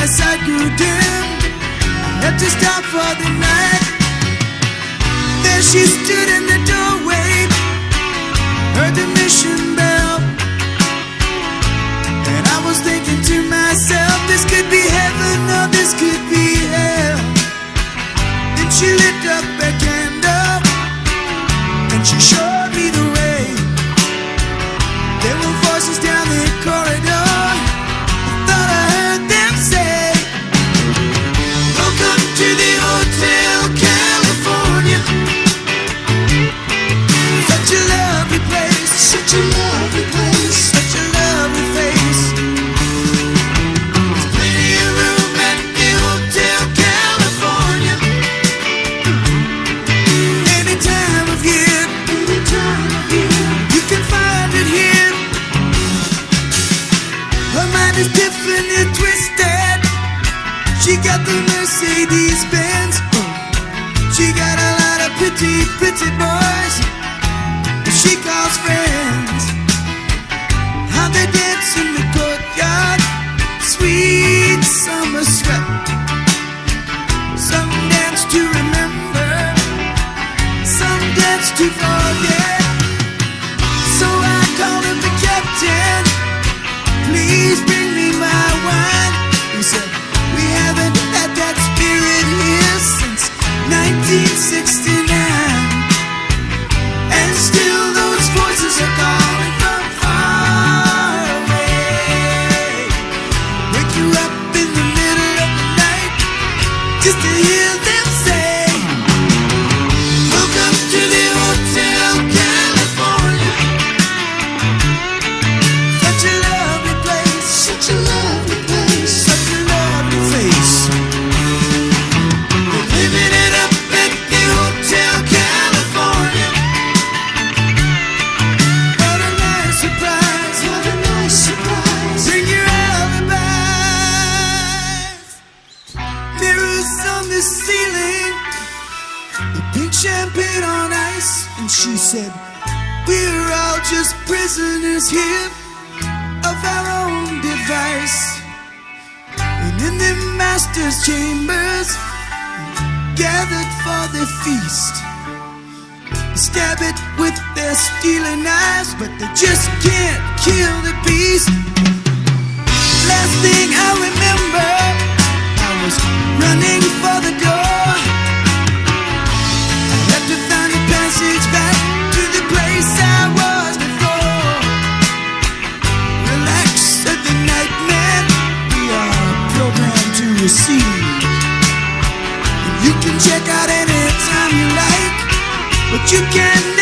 Heavy and my sight grew dim. I had to stop for the night. There she stood in the doorway heard the mission got the Mercedes Benz. She got a lot of pretty, pretty boys she calls friends. How they dance in the courtyard, sweet summer sweat. Some dance to champagne on ice, and she said, "We're all just prisoners here of our own device." And in the master's chambers, gathered for the feast stab it with their stealing knives, but they just can't kill the beast. Last thing I remember, I was running for the door. You can check out anytime you like, but you can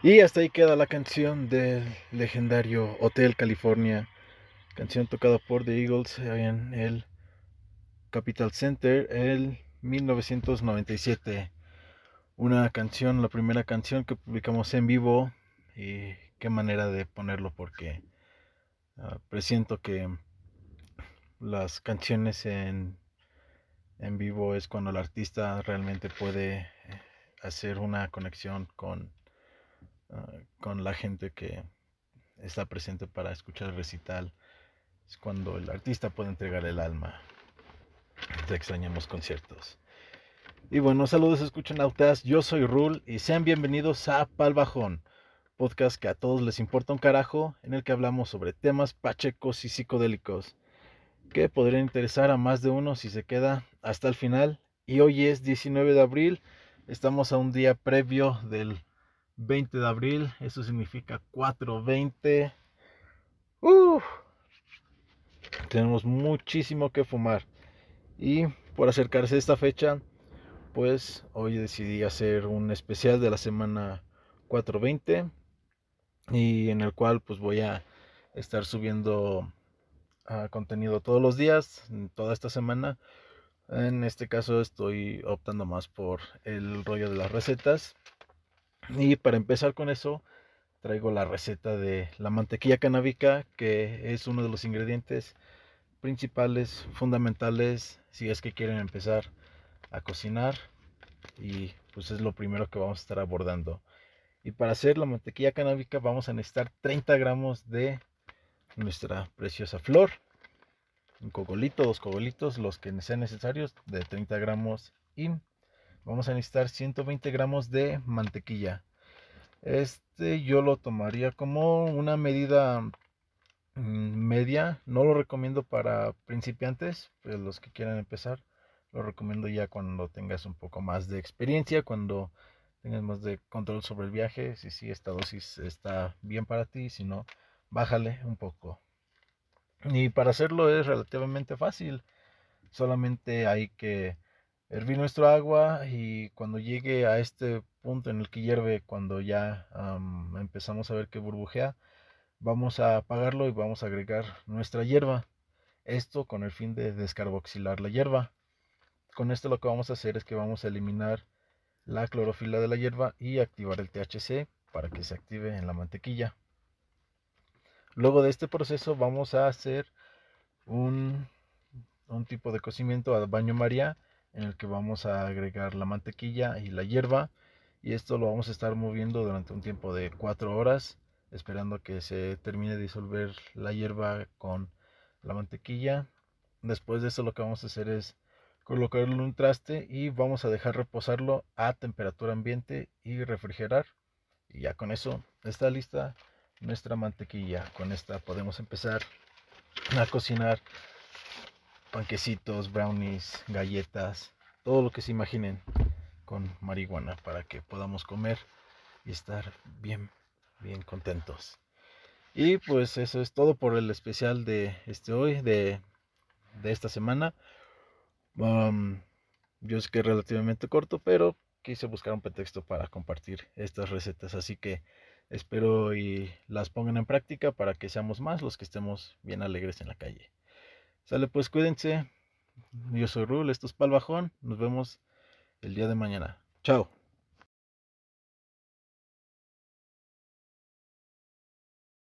Y hasta ahí queda la canción del legendario Hotel California, canción tocada por The Eagles en el Capital Center el 1997. Una canción, la primera canción que publicamos en vivo y qué manera de ponerlo porque ah, presiento que las canciones en, en vivo es cuando el artista realmente puede eh, hacer una conexión con, ah, con la gente que está presente para escuchar el recital. Es cuando el artista puede entregar el alma. Te extrañamos conciertos. Y bueno, saludos, escuchan autas. Yo soy Rul y sean bienvenidos a Pal Bajón, podcast que a todos les importa un carajo, en el que hablamos sobre temas pachecos y psicodélicos que podrían interesar a más de uno si se queda hasta el final. Y hoy es 19 de abril, estamos a un día previo del 20 de abril, eso significa 420. Tenemos muchísimo que fumar. Y por acercarse a esta fecha, pues hoy decidí hacer un especial de la semana 420 y en el cual pues voy a estar subiendo ah, contenido todos los días, toda esta semana. En este caso estoy optando más por el rollo de las recetas. Y para empezar con eso, traigo la receta de la mantequilla canábica, que es uno de los ingredientes principales, fundamentales, si es que quieren empezar a cocinar. Y pues es lo primero que vamos a estar abordando. Y para hacer la mantequilla canábica vamos a necesitar 30 gramos de nuestra preciosa flor. Un cogolito, dos cogolitos, los que sean necesarios, de 30 gramos. Y vamos a necesitar 120 gramos de mantequilla. Este yo lo tomaría como una medida Mm, media. No lo recomiendo para principiantes, pero los que quieran empezar. Lo recomiendo ya cuando tengas un poco más de experiencia, cuando tengas más de control sobre el viaje. Si sí, esta dosis está bien para ti, si no, bájale un poco. Y para hacerlo es relativamente fácil. Solamente hay que hervir nuestro agua y cuando llegue a este punto en el que hierve, cuando ya empezamos a ver que burbujea, vamos a apagarlo y vamos a agregar nuestra hierba. Esto con el fin de descarboxilar la hierba. Con esto lo que vamos a hacer es que vamos a eliminar la clorofila de la hierba y activar el THC para que se active en la mantequilla. Luego de este proceso vamos a hacer un, un tipo de cocimiento a baño maría en el que vamos a agregar la mantequilla y la hierba y esto lo vamos a estar moviendo durante un tiempo de 4 horas esperando que se termine de disolver la hierba con la mantequilla. Después de eso lo que vamos a hacer es colocarlo en un traste y vamos a dejar reposarlo a temperatura ambiente y refrigerar. Y ya con eso está lista nuestra mantequilla. Con esta podemos empezar a cocinar panquecitos, brownies, galletas, todo lo que se imaginen con marihuana para que podamos comer y estar bien bien contentos. Y pues eso es todo por el especial de este hoy, de, esta semana. yo sé que es relativamente corto, pero quise buscar un pretexto para compartir estas recetas. Así que espero y las pongan en práctica para que seamos más los que estemos bien alegres en la calle. Sale pues, cuídense. Yo soy Rul, esto es Palbajón. Nos vemos el día de mañana. Chao.